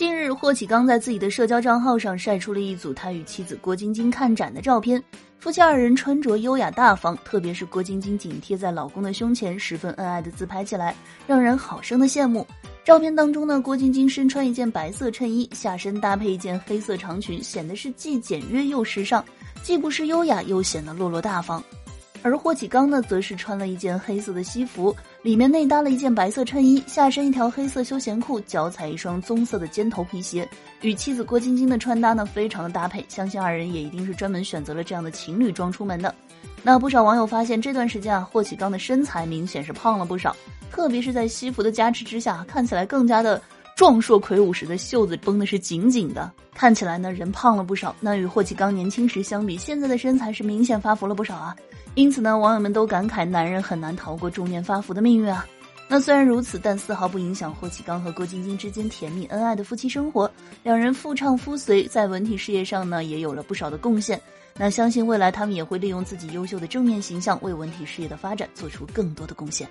近日，霍启刚在自己的社交账号上晒出了一组他与妻子郭晶晶看展的照片。夫妻二人穿着优雅大方，特别是郭晶晶紧贴在老公的胸前，十分恩爱的自拍起来，让人好生的羡慕。照片当中呢，郭晶晶身穿一件白色衬衣，下身搭配一件黑色长裙，显得是既简约又时尚，既不失优雅，又显得落落大方。而霍启刚呢，则是穿了一件黑色的西服，里面内搭了一件白色衬衣，下身一条黑色休闲裤，脚踩一双棕色的尖头皮鞋，与妻子郭晶晶的穿搭呢，非常的搭配。相信二人也一定是专门选择了这样的情侣装出门的。那不少网友发现，这段时间啊，霍启刚的身材明显是胖了不少，特别是在西服的加持之下，看起来更加的壮硕魁梧时的袖子绷的是紧紧的，看起来呢人胖了不少。那与霍启刚年轻时相比，现在的身材是明显发福了不少啊。因此呢，网友们都感慨男人很难逃过中年发福的命运啊。那虽然如此，但丝毫不影响霍启刚和郭晶晶之间甜蜜恩爱的夫妻生活。两人夫唱妇随，在文体事业上呢也有了不少的贡献。那相信未来他们也会利用自己优秀的正面形象，为文体事业的发展做出更多的贡献。